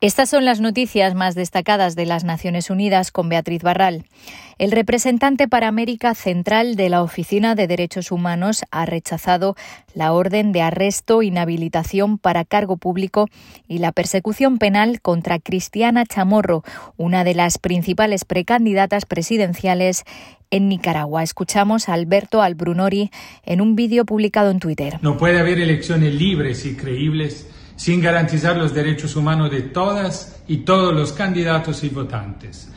Estas son las noticias más destacadas de las Naciones Unidas con Beatriz Barral. El representante para América Central de la Oficina de Derechos Humanos ha rechazado la orden de arresto, inhabilitación para cargo público y la persecución penal contra Cristiana Chamorro, una de las principales precandidatas presidenciales en Nicaragua. Escuchamos a Alberto Albrunori en un vídeo publicado en Twitter. No puede haber elecciones libres y creíbles sin garantizar los derechos humanos de todas y todos los candidatos y votantes.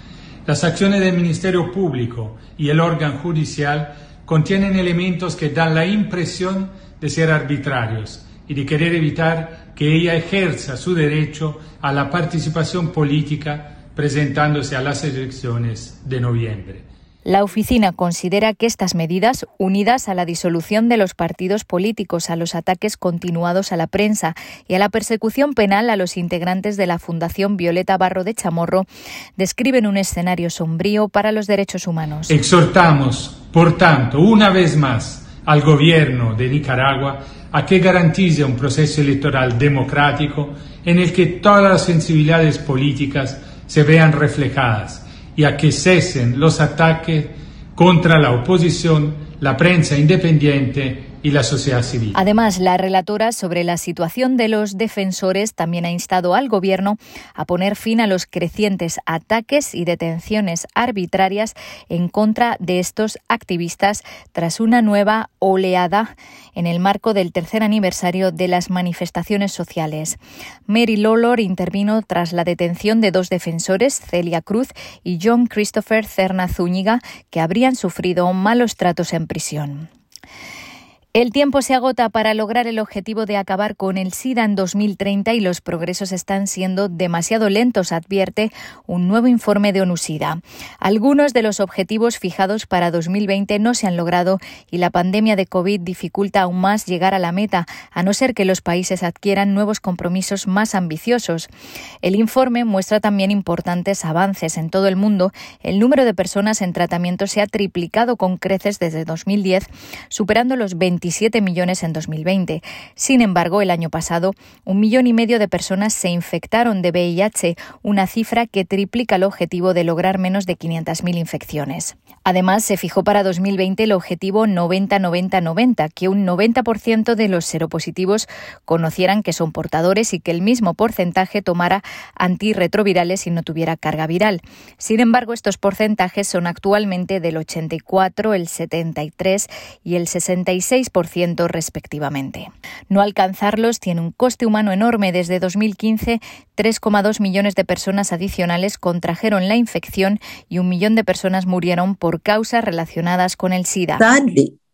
Las acciones del Ministerio Público y el órgano judicial contienen elementos que dan la impresión de ser arbitrarios y de querer evitar que ella ejerza su derecho a la participación política presentándose a las elecciones de noviembre. La oficina considera que estas medidas, unidas a la disolución de los partidos políticos, a los ataques continuados a la prensa y a la persecución penal a los integrantes de la Fundación Violeta Barro de Chamorro, describen un escenario sombrío para los derechos humanos. Exhortamos, por tanto, una vez más al Gobierno de Nicaragua a que garantice un proceso electoral democrático en el que todas las sensibilidades políticas se vean reflejadas y a que cesen los ataques contra la oposición, la prensa independiente y la sociedad civil. Además, la relatora sobre la situación de los defensores también ha instado al Gobierno a poner fin a los crecientes ataques y detenciones arbitrarias en contra de estos activistas tras una nueva oleada en el marco del tercer aniversario de las manifestaciones sociales. Mary Lawlor intervino tras la detención de dos defensores, Celia Cruz y John Christopher Cerna Zúñiga, que habrían sufrido malos tratos en prisión. El tiempo se agota para lograr el objetivo de acabar con el SIDA en 2030 y los progresos están siendo demasiado lentos, advierte un nuevo informe de ONUSIDA. Algunos de los objetivos fijados para 2020 no se han logrado y la pandemia de COVID dificulta aún más llegar a la meta, a no ser que los países adquieran nuevos compromisos más ambiciosos. El informe muestra también importantes avances en todo el mundo. El número de personas en tratamiento se ha triplicado con creces desde 2010, superando los 20 27 millones en 2020. Sin embargo, el año pasado, un millón y medio de personas se infectaron de VIH, una cifra que triplica el objetivo de lograr menos de 500.000 infecciones. Además, se fijó para 2020 el objetivo 90-90-90, que un 90% de los seropositivos conocieran que son portadores y que el mismo porcentaje tomara antirretrovirales y no tuviera carga viral. Sin embargo, estos porcentajes son actualmente del 84, el 73 y el 66 respectivamente. No alcanzarlos tiene un coste humano enorme. Desde 2015, 3,2 millones de personas adicionales contrajeron la infección y un millón de personas murieron por causas relacionadas con el SIDA.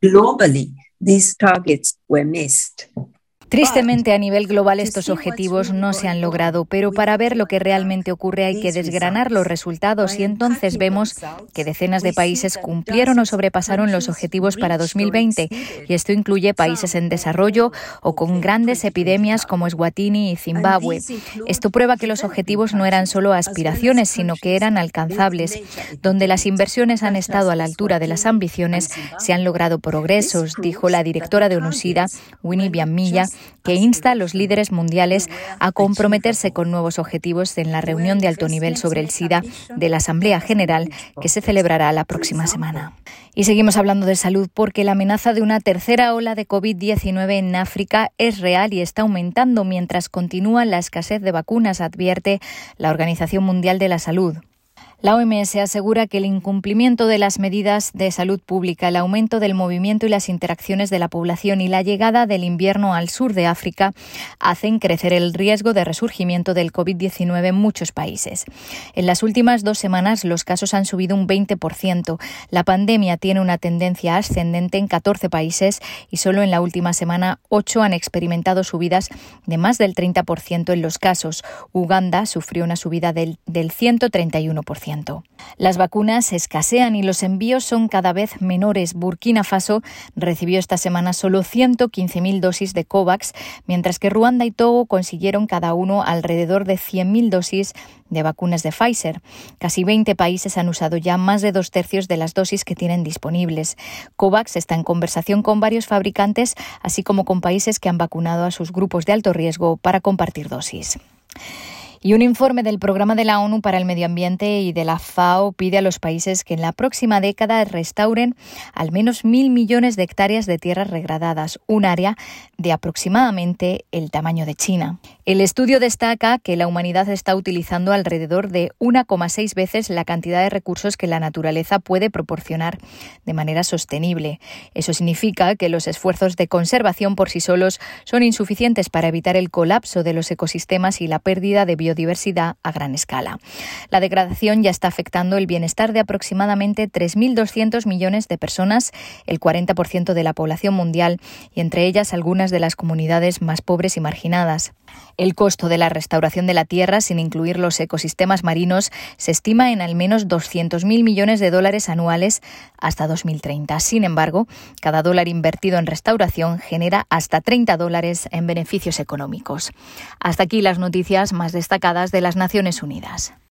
globally, these targets were missed. Tristemente, a nivel global estos objetivos no se han logrado, pero para ver lo que realmente ocurre hay que desgranar los resultados y entonces vemos que decenas de países cumplieron o sobrepasaron los objetivos para 2020 y esto incluye países en desarrollo o con grandes epidemias como Eswatini y Zimbabue. Esto prueba que los objetivos no eran solo aspiraciones, sino que eran alcanzables. Donde las inversiones han estado a la altura de las ambiciones, se han logrado progresos, dijo la directora de UNUSIDA, Winnie Biamilla, que insta a los líderes mundiales a comprometerse con nuevos objetivos en la reunión de alto nivel sobre el SIDA de la Asamblea General que se celebrará la próxima semana. Y seguimos hablando de salud porque la amenaza de una tercera ola de COVID-19 en África es real y está aumentando mientras continúa la escasez de vacunas, advierte la Organización Mundial de la Salud. La OMS asegura que el incumplimiento de las medidas de salud pública, el aumento del movimiento y las interacciones de la población y la llegada del invierno al sur de África hacen crecer el riesgo de resurgimiento del COVID-19 en muchos países. En las últimas dos semanas los casos han subido un 20%. La pandemia tiene una tendencia ascendente en 14 países y solo en la última semana ocho han experimentado subidas de más del 30% en los casos. Uganda sufrió una subida del, del 131%. Las vacunas escasean y los envíos son cada vez menores. Burkina Faso recibió esta semana solo 115.000 dosis de COVAX, mientras que Ruanda y Togo consiguieron cada uno alrededor de 100.000 dosis de vacunas de Pfizer. Casi 20 países han usado ya más de dos tercios de las dosis que tienen disponibles. COVAX está en conversación con varios fabricantes, así como con países que han vacunado a sus grupos de alto riesgo para compartir dosis. Y un informe del Programa de la ONU para el Medio Ambiente y de la FAO pide a los países que en la próxima década restauren al menos mil millones de hectáreas de tierras regradadas, un área de aproximadamente el tamaño de China. El estudio destaca que la humanidad está utilizando alrededor de 1,6 veces la cantidad de recursos que la naturaleza puede proporcionar de manera sostenible. Eso significa que los esfuerzos de conservación por sí solos son insuficientes para evitar el colapso de los ecosistemas y la pérdida de biodiversidad a gran escala. La degradación ya está afectando el bienestar de aproximadamente 3.200 millones de personas, el 40% de la población mundial y entre ellas algunas de las comunidades más pobres y marginadas. El costo de la restauración de la tierra, sin incluir los ecosistemas marinos, se estima en al menos 200.000 millones de dólares anuales hasta 2030. Sin embargo, cada dólar invertido en restauración genera hasta 30 dólares en beneficios económicos. Hasta aquí las noticias más destacadas de las Naciones Unidas.